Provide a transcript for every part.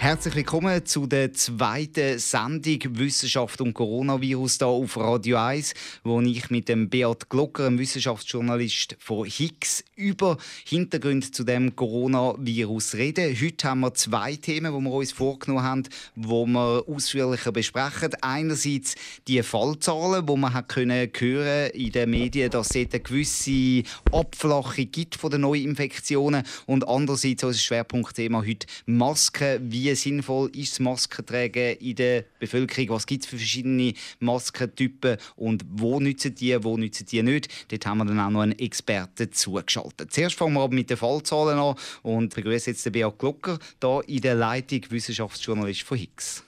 Herzlich willkommen zu der zweiten Sendung Wissenschaft und Coronavirus hier auf Radio 1, wo ich mit dem Beat Glocker, einem Wissenschaftsjournalist von Higgs, über Hintergründe zu dem Coronavirus rede. Heute haben wir zwei Themen, die wir uns vorgenommen haben, die wir ausführlicher besprechen. Einerseits die Fallzahlen, wo man hat können hören in den Medien, dass es eine gewisse Abflachung gibt von den Neuinfektionen und andererseits unser Schwerpunktthema heute Masken. Wie wie sinnvoll ist das Maskentragen in der Bevölkerung? Was gibt es für verschiedene Maskentypen und wo nützen die, wo nützen die nicht? Dort haben wir dann auch noch einen Experten zugeschaltet. Zuerst fangen wir aber mit den Fallzahlen an und begrüße jetzt den Beat Glocker, hier in der Leitung Wissenschaftsjournalist von Higgs.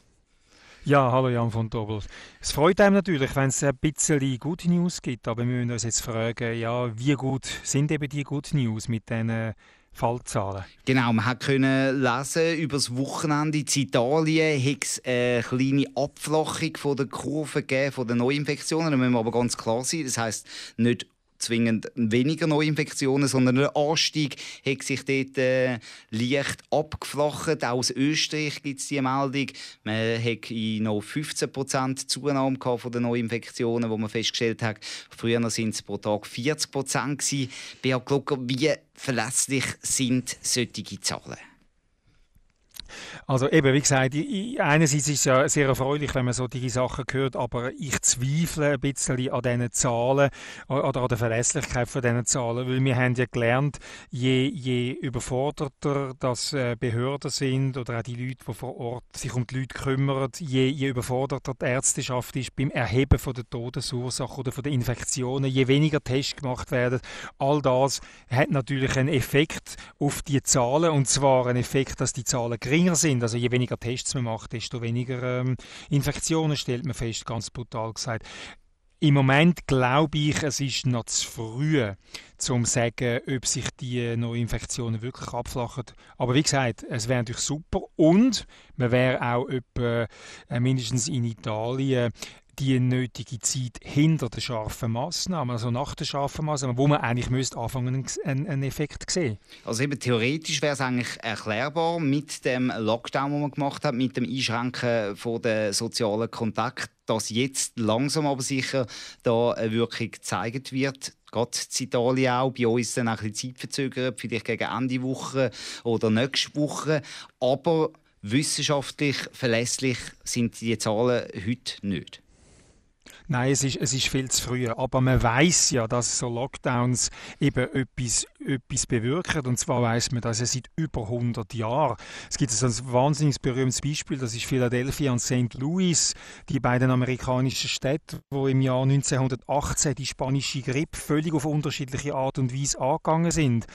Ja, hallo Jan von Dobbel. Es freut einem natürlich, wenn es ein bisschen gute News gibt, aber wir müssen uns jetzt fragen, ja, wie gut sind eben die gute News mit diesen Fallzahlen. Genau, man konnte lesen, über das Wochenende in Italien hat es eine kleine Abflachung von der Kurve gegeben, von den Neuinfektionen. Da müssen wir aber ganz klar sein, das heisst nicht zwingend weniger Neuinfektionen, sondern der Anstieg hat sich dort äh, leicht abgeflacht. Auch aus Österreich gibt es diese Meldung. Man hat noch 15% Zunahme von den Neuinfektionen, die man festgestellt hat. Früher waren es pro Tag 40%. Beat Glocker, wie verlässlich sind solche Zahlen? Also eben, wie gesagt, einerseits ist es ja sehr erfreulich, wenn man solche Sachen hört, aber ich zweifle ein bisschen an diesen Zahlen oder an der Verlässlichkeit von diesen Zahlen, weil wir haben ja gelernt, je, je überforderter das äh, Behörden sind oder auch die Leute, die vor Ort sich um die Leute kümmern, je, je überforderter die Ärzteschaft ist beim Erheben von der Todesursache oder von den Infektionen, je weniger Tests gemacht werden, all das hat natürlich einen Effekt auf die Zahlen und zwar einen Effekt, dass die Zahlen geringer sind sind. Also je weniger Tests man macht, desto weniger ähm, Infektionen stellt man fest, ganz brutal gesagt. Im Moment glaube ich, es ist noch zu früh, um zu sagen, ob sich die Neuinfektionen wirklich abflachen. Aber wie gesagt, es wäre natürlich super und man wäre auch etwa, äh, mindestens in Italien die nötige Zeit hinter den scharfen Massnahmen, also nach den scharfen Massnahmen, wo man eigentlich müsste anfangen einen, einen Effekt sehen. Also eben theoretisch wäre es eigentlich erklärbar mit dem Lockdown, den man gemacht hat, mit dem Einschränken von den sozialen Kontakten, dass jetzt langsam aber sicher da eine Wirkung gezeigt wird gerade in Italien auch, bei uns dann ein bisschen Zeit verzögert, vielleicht gegen Ende Woche oder nächste Woche. Aber wissenschaftlich verlässlich sind die Zahlen heute nicht. Nein, es ist, es ist viel zu früh. Aber man weiß ja, dass so Lockdowns eben etwas, etwas bewirken. Und zwar weiß man das ja seit über 100 Jahren. Es gibt ein wahnsinnig berühmtes Beispiel, das ist Philadelphia und St. Louis, die beiden amerikanischen Städte, wo im Jahr 1918 die spanische Grippe völlig auf unterschiedliche Art und Weise angegangen sind.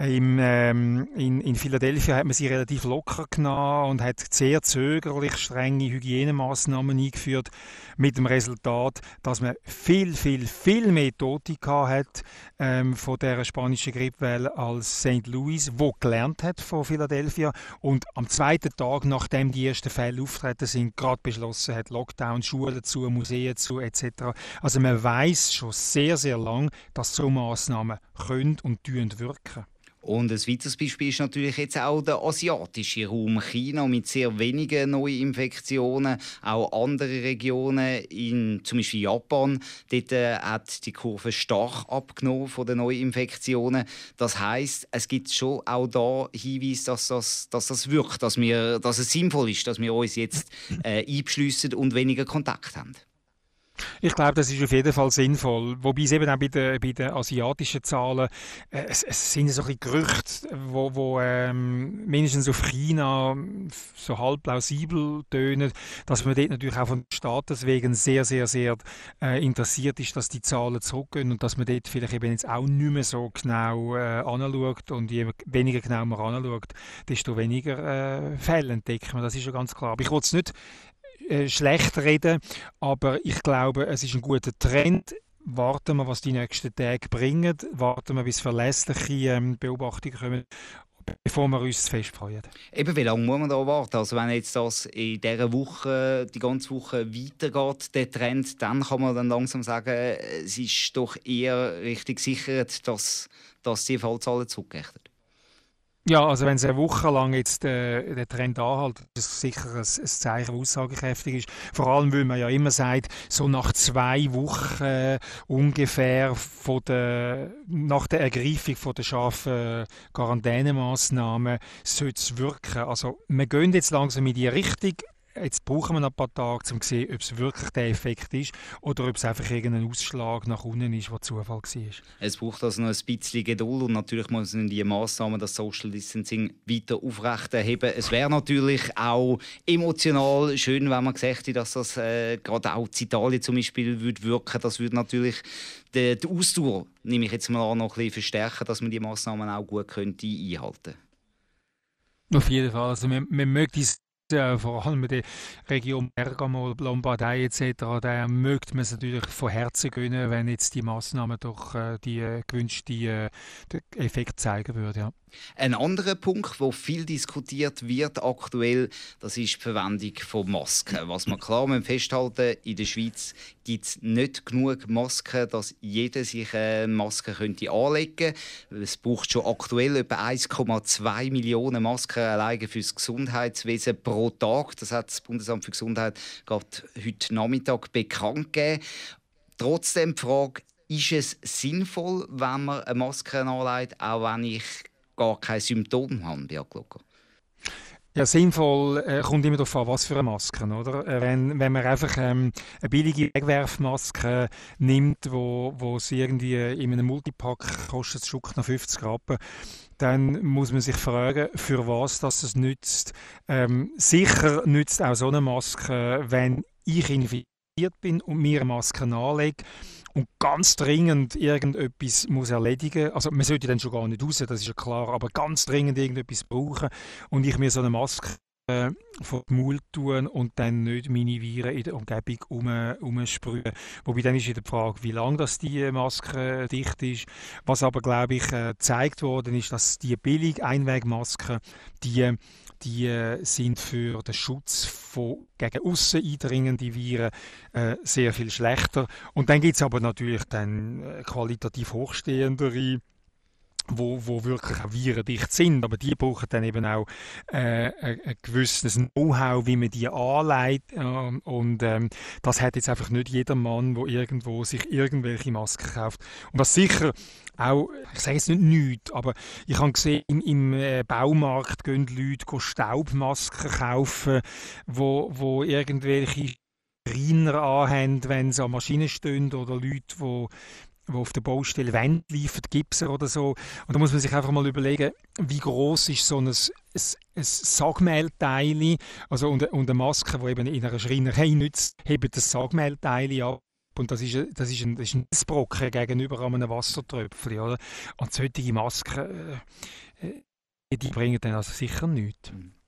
Im, ähm, in, in Philadelphia hat man sie relativ locker genommen und hat sehr zögerlich strenge Hygienemaßnahmen eingeführt, mit dem Resultat, dass man viel, viel, viel mehr Tote hat ähm, von der spanischen Grippewelle als St. Louis, wo gelernt hat von Philadelphia und am zweiten Tag, nachdem die ersten Fälle auftreten sind, gerade beschlossen hat, Lockdown, Schulen zu, Museen zu etc. Also man weiß schon sehr, sehr lang, dass so Maßnahmen können und wirken. Und ein weiteres Beispiel ist natürlich jetzt auch der asiatische Raum. China mit sehr wenigen Neuinfektionen, auch andere Regionen, in, zum Beispiel Japan, dort äh, hat die Kurve stark abgenommen von den Neuinfektionen. Das heißt, es gibt schon auch da Hinweise, dass das, dass das wirkt, dass, wir, dass es sinnvoll ist, dass wir uns jetzt äh, einbeschliessen und weniger Kontakt haben. Ich glaube, das ist auf jeden Fall sinnvoll. Wobei es eben auch bei den, bei den asiatischen Zahlen, äh, es, es, sind so ein Gerüchte, wo, wo ähm, mindestens auf China so halb plausibel tönen, dass man dort natürlich auch von Staates wegen sehr, sehr, sehr äh, interessiert ist, dass die Zahlen zurückgehen und dass man dort vielleicht eben jetzt auch nicht mehr so genau äh, anschaut und je weniger genau man anschaut, desto weniger äh, Fälle entdeckt man. Das ist ja ganz klar. Aber ich wollte es nicht äh, schlecht reden, aber ich glaube, es ist ein guter Trend. Warten wir, was die nächsten Tage bringen. Warten wir, bis verlässliche ähm, Beobachtungen kommen bevor wir uns fest freuen. Eben, wie lange muss man da warten? Also wenn jetzt das in dieser Woche, die ganze Woche weitergeht, der Trend, dann kann man dann langsam sagen, es ist doch eher richtig sicher, dass, dass die Fallzahlen zurückgehen. Ja, also wenn es eine Woche lang jetzt äh, der Trend anhält, ist es sicher ein, ein Zeichen, das aussagekräftig ist. Vor allem, weil man ja immer sagt, so nach zwei Wochen äh, ungefähr von der, nach der Ergreifung von der scharfen Quarantänemaßnahmen sollte es wirken. Also wir gehen jetzt langsam in die Richtung jetzt brauchen wir noch ein paar Tage, um zu sehen, ob es wirklich der Effekt ist oder ob es einfach irgendein Ausschlag nach unten ist, der Zufall war. Es braucht also noch ein bisschen Geduld und natürlich müssen die Massnahmen das Social Distancing weiter aufrechterheben. Es wäre natürlich auch emotional schön, wenn man gesagt hätte, dass das äh, gerade auch in Italien zum Beispiel würde wirken. Das würde natürlich die, die Ausdauer, nehme ich jetzt mal an, noch ein bisschen verstärken, dass man die Massnahmen auch gut könnte einhalten könnte. Auf jeden Fall. Also man, man möchte äh, vor allem in der Region Bergamo, Lombardei etc., da möchte man es natürlich von Herzen gönnen, wenn jetzt die Massnahmen doch äh, die äh, äh, Effekt zeigen würden. Ja. Ein anderer Punkt, wo viel diskutiert wird aktuell, das ist die Verwendung von Masken. Was man klar festhalten in der Schweiz gibt es nicht genug Masken, dass jeder sich eine Maske könnte anlegen könnte. Es braucht schon aktuell etwa 1,2 Millionen Masken alleine für das Gesundheitswesen pro Tag. Das hat das Bundesamt für Gesundheit gerade heute Nachmittag bekannt gegeben. Trotzdem die Frage, ist es sinnvoll, wenn man eine Maske anlegt, auch wenn ich gar keine Symptome haben, Biaglocker. Ja, sinnvoll äh, kommt immer darauf an, was für eine Maske. Oder? Äh, wenn, wenn man einfach ähm, eine billige Wegwerfmaske nimmt, wo, wo es irgendwie in einem Multipack kostet, Stück nach 50 Rappen, dann muss man sich fragen, für was das es nützt. Ähm, sicher nützt auch so eine Maske, wenn ich infiziert bin und mir eine Maske anlege und ganz dringend irgendetwas muss erledigen also man sollte dann schon gar nicht raus, das ist ja klar, aber ganz dringend irgendetwas brauchen und ich mir so eine Maske äh, vor den Mund tun und dann nicht meine Viren in der Umgebung um, umsprühen. Wobei dann ist wieder die Frage, wie lange das die Maske dicht ist. Was aber, glaube ich, äh, gezeigt worden ist, dass die billig Einwegmasken, die die äh, sind für den Schutz von gegen aussen eindringende Viren äh, sehr viel schlechter. Und dann gibt es aber natürlich dann äh, qualitativ hochstehendere wo, wo wirklich auch virendicht sind, aber die brauchen dann eben auch äh, ein, gewisses Know-how, wie man die anlegt. Äh, und ähm, das hat jetzt einfach nicht jeder Mann, wo irgendwo sich irgendwelche Masken kauft. Und was sicher auch, ich sage jetzt nicht nichts, aber ich habe gesehen, im, im äh, Baumarkt gehen Leute Staubmasken kaufen, wo, wo irgendwelche Schreiner anhaben, wenn sie an Maschinen stehen oder Leute, die die auf der Baustelle Wände liefert, Gipser oder so. Und da muss man sich einfach mal überlegen, wie groß ist so ein, ein, ein Sagmehlteil, also und, und eine Maske, die eben in einer Schreinerei nützt, hebt das Sagmehlteil ab. Und das ist, das ist ein, das ist ein Brocken gegenüber einem Wassertröpfchen. Oder? Und solche Masken, äh, äh, die bringen dann also sicher nichts. Mhm.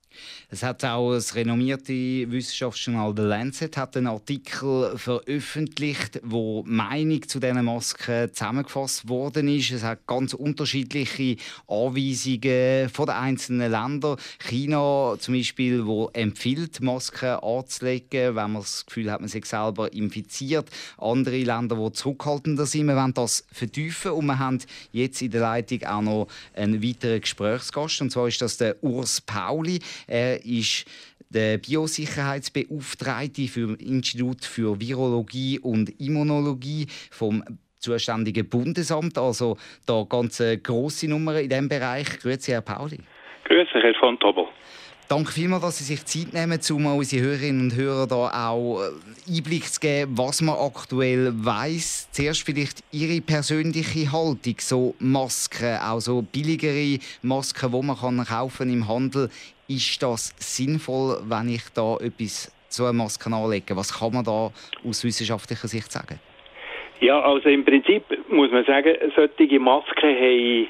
Es hat auch das renommierte Wissenschaftsjournal The Lancet hat einen Artikel veröffentlicht, wo Meinung zu diesen Masken zusammengefasst worden ist. Es hat ganz unterschiedliche Anweisungen von den einzelnen Ländern. China zum Beispiel, wo empfiehlt Masken anzulegen, wenn man das Gefühl hat, man sich selber infiziert. Andere Länder, die zurückhaltender sind. Wir wollen das vertiefen und wir haben jetzt in der Leitung auch noch einen weiteren Gesprächsgast und zwar ist das der Urs Pauli. Er ist der Biosicherheitsbeauftragte für Institut für Virologie und Immunologie vom zuständigen Bundesamt. Also da ganz große Nummer in diesem Bereich. Grüezi, Herr Pauli. Grüezi, Herr von Tobel. Danke vielmals, dass Sie sich Zeit nehmen, um unsere Hörerinnen und Hörer da auch äh, Einblick zu geben, was man aktuell weiß. Zuerst vielleicht Ihre persönliche Haltung, so Masken, auch so billigere Masken, die man kann kaufen im Handel. Ist das sinnvoll, wenn ich da etwas zu einer Maske anlege? Was kann man da aus wissenschaftlicher Sicht sagen? Ja, also im Prinzip muss man sagen, solche Masken haben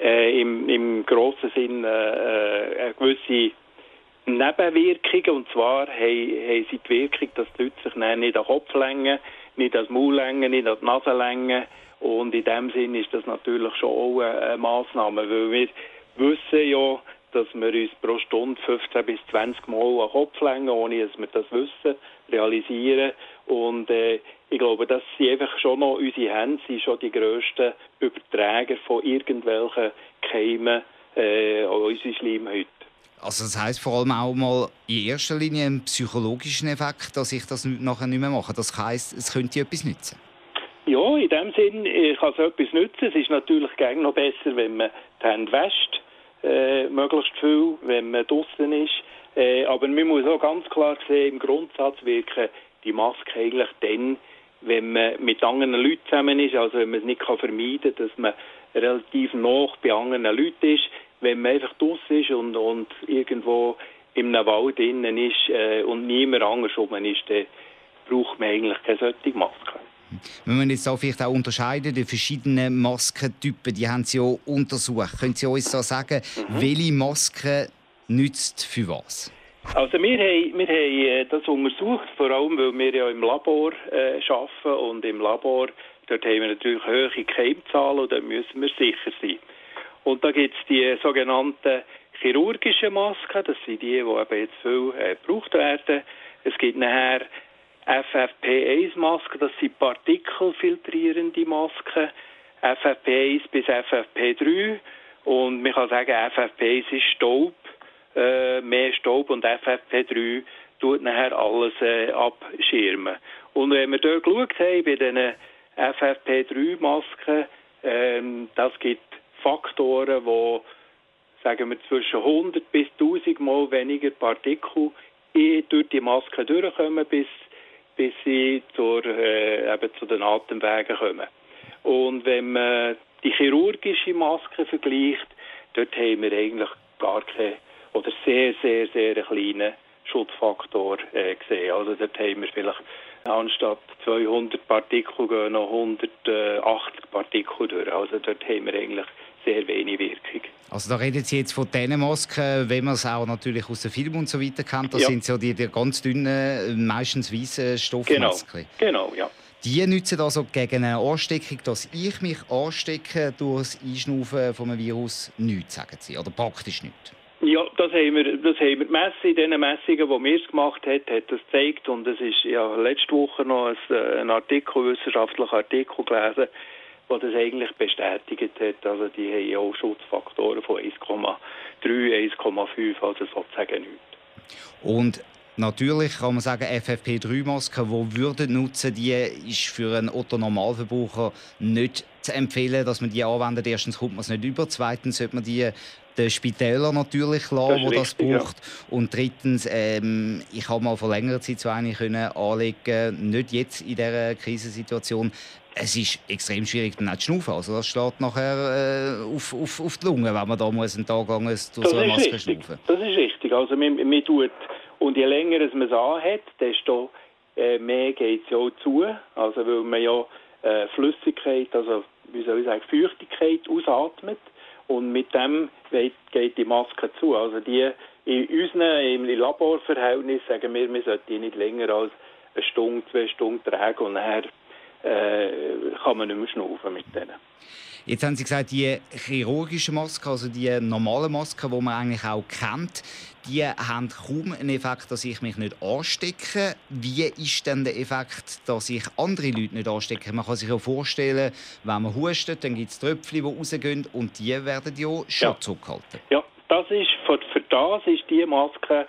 äh, im, im grossen Sinn äh, äh eine gewisse Nebenwirkungen. Und zwar haben, haben sie die Wirkung, dass die Leute sich nicht an den Kopf längen, nicht an den Maul längen, nicht an die Nase längen. Und in dem Sinn ist das natürlich schon auch eine Massnahme, weil wir wissen ja, dass wir uns pro Stunde 15 bis 20 Mal an Kopf längen, ohne dass wir das wissen, realisieren. Und äh, ich glaube, dass sie einfach schon noch unsere Hände sind schon die grössten Überträger von irgendwelchen Keimen äh, an unsere Schleimhäute. Also das heißt vor allem auch mal in erster Linie einen psychologischen Effekt, dass ich das nachher nicht mehr mache. Das heißt, es könnte etwas nützen. Ja, in dem Sinn kann es etwas nützen. Es ist natürlich gegen noch besser, wenn man die Hände wäscht, äh, möglichst viel, wenn man draußen ist. Äh, aber man muss auch ganz klar sehen, im Grundsatz wirken die Maske eigentlich dann, wenn man mit anderen Leuten zusammen ist, also wenn man es nicht kann vermeiden kann, dass man relativ nah bei anderen Leuten ist, wenn man einfach draußen ist und, und irgendwo einem Wald innen ist äh, und niemand anders rum ist, dann braucht man eigentlich keine solche Maske. Wenn man jetzt auch vielleicht auch unterscheiden, die verschiedenen Maskentypen, die haben Sie ja untersucht. Können Sie uns da sagen, mhm. welche Maske nützt für was? Also wir haben, wir haben äh, das untersucht, vor allem weil wir ja im Labor äh, arbeiten und im Labor dort haben wir natürlich hohe Keimzahlen und da müssen wir sicher sein. Und da gibt es die sogenannten chirurgischen Masken, das sind die, die eben jetzt viel äh, gebraucht werden. Es gibt nachher FFP1-Masken, das sind partikelfiltrierende Masken, FFP1 bis FFP3 und man kann sagen, FFP1 ist Staub, äh, mehr Staub und FFP3 tut nachher alles äh, abschirmen. Und wenn wir dort geschaut haben, bei diesen FFP3-Masken, ähm, das gibt Faktoren, wo sagen wir zwischen 100 bis 1000 Mal weniger Partikel durch die Maske durchkommen, bis, bis sie zur, äh, eben zu den Atemwegen kommen. Und wenn man die chirurgische Maske vergleicht, dort haben wir eigentlich gar keine oder sehr, sehr, sehr kleinen Schutzfaktor äh, gesehen. Also dort haben wir vielleicht anstatt 200 Partikel gehen noch 180 Partikel durch. Also dort haben wir eigentlich sehr wenig Wirkung. Also da reden Sie jetzt von diesen Masken, wenn man es auch natürlich aus dem Film und so weiter kennt, das ja. sind so die, die ganz dünnen, meistens weißen Stoffmasken. Genau, genau, ja. Die nützen also gegen eine Ansteckung, dass ich mich anstecke durch das Einschnaufen von einem Virus nichts, sagen Sie, oder praktisch nichts? Ja, das haben wir, das haben wir gemessen. In den Messungen, die wir es gemacht haben, hat das gezeigt. Und es ist ja letzte Woche noch ein, äh, ein Artikel, ein wissenschaftlicher Artikel gelesen, der das eigentlich bestätigt hat. Also die haben auch Schutzfaktoren von 1,3, 1,5, also sozusagen nichts. Und Natürlich kann man sagen, FFP3-Masken, die würden nutzen, die ist für einen Otto-Normalverbraucher nicht zu empfehlen, dass man die anwendet. Erstens kommt man es nicht über, zweitens sollte man die den Spitälern natürlich lassen, das das braucht. Ja. Und drittens, ähm, ich habe mal vor längerer Zeit so eine können anlegen, nicht jetzt in dieser Krisensituation. Es ist extrem schwierig, dann zu schnaufen. Also das steht nachher äh, auf, auf, auf die Lunge, wenn man da muss einen Tag lang durch so eine Maske schnaufen Das ist richtig. Also man, man tut, und je länger man es anhat, desto äh, mehr geht es ja auch zu. Also weil man ja äh, Flüssigkeit, also wie soll ich sagen, Feuchtigkeit ausatmet. Und mit dem geht die Maske zu. Also die in unseren im Laborverhältnis sagen wir, wir sollten die nicht länger als eine Stunde, zwei Stunden tragen und nachher äh, kann man nicht mehr schnaufen mit denen. Jetzt haben Sie gesagt, die chirurgische Maske, also die normale Maske, die man eigentlich auch kennt, die haben kaum einen Effekt, dass ich mich nicht anstecke. Wie ist denn der Effekt, dass ich andere Leute nicht anstecke? Man kann sich ja vorstellen, wenn man hustet, dann gibt es Tröpfchen, die rausgehen und die werden ja schon ja. zurückgehalten. Ja, das ist, für, für das ist die Maske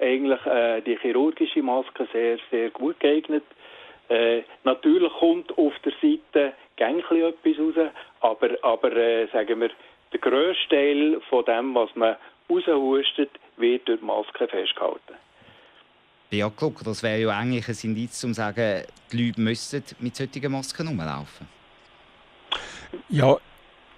eigentlich, äh, die chirurgische Maske sehr, sehr gut geeignet. Äh, natürlich kommt auf der Seite gängli etwas raus, aber, aber äh, sagen wir, der grösste Teil von dem, was man raushustet, wird durch die Maske festgehalten. Ja, guck, das wäre ja eigentlich ein Indiz, um zu sagen, die Leute müssten mit solchen Masken rumlaufen. Ja,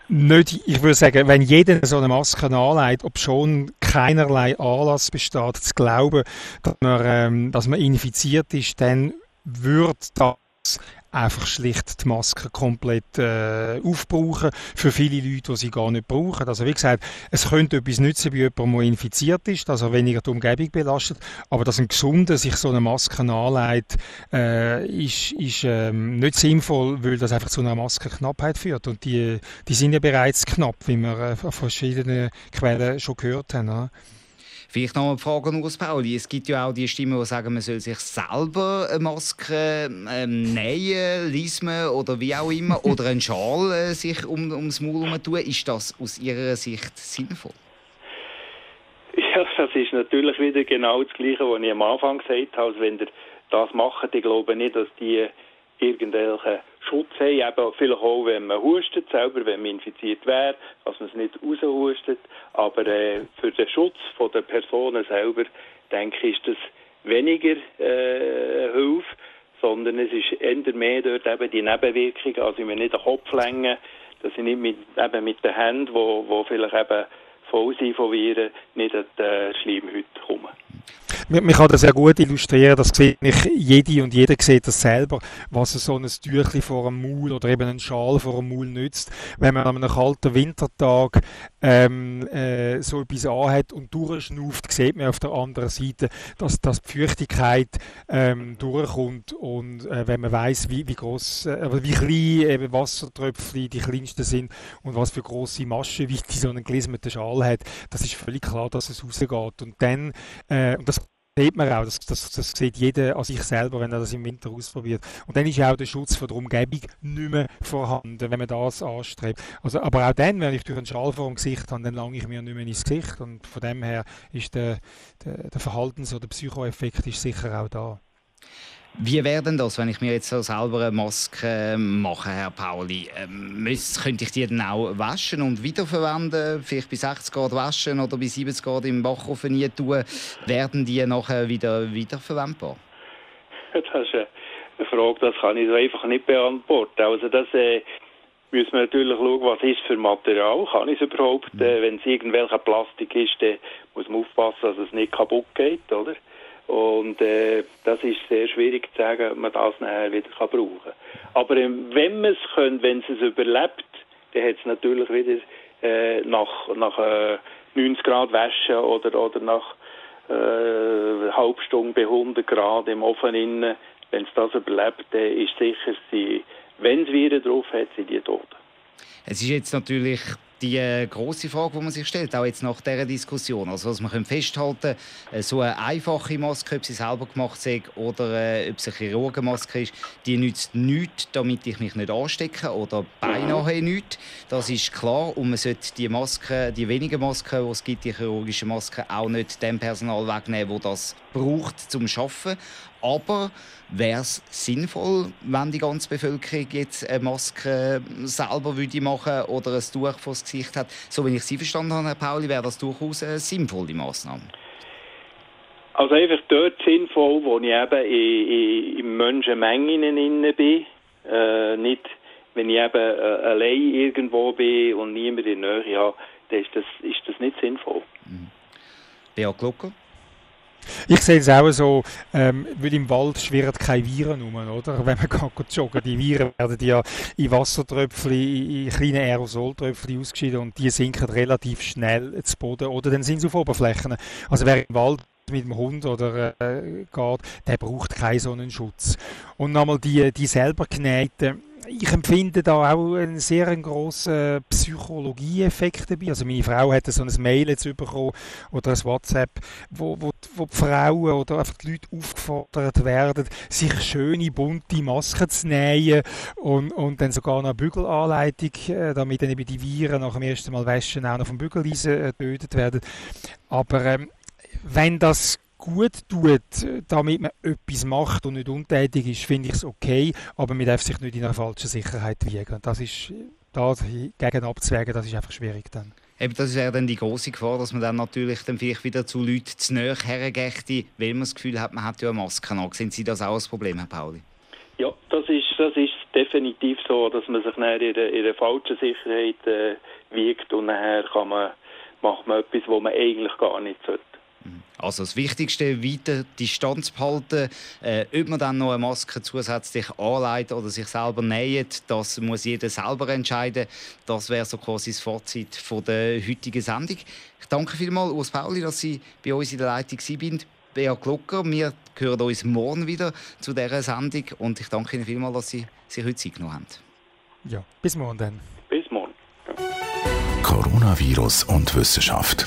nicht, ich würde sagen, wenn jeder so eine Maske anlegt, ob schon keinerlei Anlass besteht, zu glauben, dass man, ähm, dass man infiziert ist, dann würde das einfach schlicht die Maske komplett äh, aufbrauchen für viele Leute, die sie gar nicht brauchen. Also wie gesagt, es könnte etwas nützen bei jemandem, der infiziert ist, dass er weniger die Umgebung belastet, aber dass ein Gesunder sich so eine Maske anlegt, äh, ist, ist ähm, nicht sinnvoll, weil das einfach zu einer Maskenknappheit führt und die, die sind ja bereits knapp, wie wir äh, von verschiedenen Quellen schon gehört haben. Oder? Vielleicht noch eine Frage an Urs Pauli. Es gibt ja auch die Stimmen, die sagen, man soll sich selber eine Maske ähm, nähen, lismen oder wie auch immer, oder einen Schal äh, sich um, ums Maul herum tun. Ist das aus Ihrer Sicht sinnvoll? Ja, das ist natürlich wieder genau das Gleiche, was ich am Anfang gesagt habe. Also wenn ihr das macht, ich glaube nicht, dass die irgendwelche Schutz haben, eben vielleicht auch, wenn man hustet selber, wenn man infiziert wäre, dass man es nicht raushustet, aber äh, für den Schutz von der Personen selber, denke ich, ist das weniger äh, Hilfe, sondern es ist eher mehr dort eben die Nebenwirkung, also ich mir nicht den Kopf lenken, dass ich nicht mit, eben mit den Händen, wo, wo vielleicht eben voll sind von Viren, nicht an die Schleimhäute kommen. Man kann das sehr gut illustrieren, das sieht nicht jede und jeder sieht das selber, was so ein Tüchli vor dem Maul oder eben ein Schal vor dem Maul nützt. Wenn man an einem kalten Wintertag ähm, äh, so etwas anhat und durchschnauft, sieht man auf der anderen Seite, dass, dass die Feuchtigkeit ähm, durchkommt und äh, wenn man weiß, wie, wie groß, äh, wie klein eben Wassertröpfchen die kleinsten sind und was für große Maschen, wie so ein gelismeter Schal hat, das ist völlig klar, dass es rausgeht. Und dann, äh, und das sieht man auch, das, das, das sieht jeder an sich selber, wenn er das im Winter ausprobiert. Und dann ist auch der Schutz von der Umgebung nicht mehr vorhanden, wenn man das anstrebt. Also, aber auch dann, wenn ich durch einen Schal vor dem Gesicht habe, dann lange ich mir nicht mehr ins Gesicht. Und von dem her ist der, der, der Verhaltens- oder Psychoeffekt ist sicher auch da. Wie wäre denn das, wenn ich mir jetzt so selber eine Maske mache, Herr Pauli? Ähm, könnte ich die dann auch waschen und wiederverwenden? Vielleicht bei 60 Grad waschen oder bei 70 Grad im Backofen nie tun? Werden die nachher wieder wiederverwendbar? Das ist eine Frage, das kann ich so einfach nicht beantworten. Also das äh, müssen wir natürlich schauen, was ist für Material. Kann ich es überhaupt? Äh, wenn es irgendwelcher Plastik ist, dann muss man aufpassen, dass es nicht kaputt geht, oder? Und äh, das ist sehr schwierig zu sagen, ob man das nachher wieder kann brauchen kann. Aber ähm, wenn man es könnte, wenn es überlebt, dann hat es natürlich wieder äh, nach, nach äh, 90 Grad waschen oder, oder nach äh, halben Stunde bei 100 Grad im Ofen innen, wenn es das überlebt, dann ist sicher, wenn es Viren drauf hat, sind die tot. Es ist jetzt natürlich die äh, große Frage, die man sich stellt, auch jetzt nach dieser Diskussion. Also, was man festhalten äh, so eine einfache Maske, ob sie selber gemacht ist oder äh, ob es eine Chirurgenmaske ist, die nützt nichts, damit ich mich nicht anstecke oder beinahe nichts. Das ist klar. Und man sollte die Masken, die wenigen Masken, die es gibt, die chirurgischen Masken, auch nicht dem Personal wegnehmen, das das braucht zum Arbeiten. Aber wäre es sinnvoll, wenn die ganze Bevölkerung jetzt eine Maske selber würde machen oder ein Tuch vor das Gesicht hat? So wie ich Sie verstanden habe, Herr Pauli, wäre das durchaus eine sinnvolle Maßnahme. Also einfach dort sinnvoll, wo ich eben in, Menschenmengen bin. Äh, nicht, wenn ich eben äh, allein irgendwo bin und niemand in der Nähe habe, dann ist das, ist das nicht sinnvoll. Mhm. Beat Glucker? Ich sehe es auch so, ähm, weil im Wald schwirren keine Viren rum, oder? Wenn man geht joggen, die Viren werden ja in Wassertröpfchen, in kleine Aerosoltröpfchen ausgeschieden und die sinken relativ schnell zu Boden oder dann sind sie auf Oberflächen. Also wer im Wald mit dem Hund oder äh, geht, der braucht keinen so einen Schutz. Und nochmal die, die selber genähten ich empfinde da auch einen sehr grossen Psychologieeffekt dabei. Also meine Frau hat so ein Mail jetzt bekommen oder ein WhatsApp, wo, wo, wo die Frauen oder einfach die Leute aufgefordert werden, sich schöne, bunte Masken zu nähen und, und dann sogar noch eine Bügelanleitung, äh, damit dann eben die Viren nach dem ersten Mal waschen auch noch vom Bügeleisen äh, getötet werden. Aber ähm, wenn das gut tut, damit man etwas macht und nicht untätig ist, finde ich es okay, aber man darf sich nicht in einer falschen Sicherheit wiegen. Das ist da gegen abzuwägen, das ist einfach schwierig dann. Eben, das wäre dann die große Gefahr, dass man dann natürlich dann vielleicht wieder zu Leuten zu nahe hergeht, weil man das Gefühl hat, man hat ja eine Maske an. Sehen Sie das auch als Problem, Herr Pauli? Ja, das ist, das ist definitiv so, dass man sich dann in der, in der falschen Sicherheit äh, wiegt und nachher kann man, macht man etwas, was man eigentlich gar nicht sollte. Also das Wichtigste, weiter Distanz behalten. Äh, ob man dann noch eine Maske zusätzlich anlegt oder sich selber näht, das muss jeder selber entscheiden. Das wäre so quasi das Fazit von der heutigen Sendung. Ich danke vielmals, Urs Pauli, dass Sie bei uns in der Leitung waren. Beat Glocker, wir hören uns morgen wieder zu dieser Sendung und ich danke Ihnen vielmals, dass Sie sich heute Zeit genommen haben. Ja, bis morgen dann. Bis morgen. Ja. Coronavirus und Wissenschaft.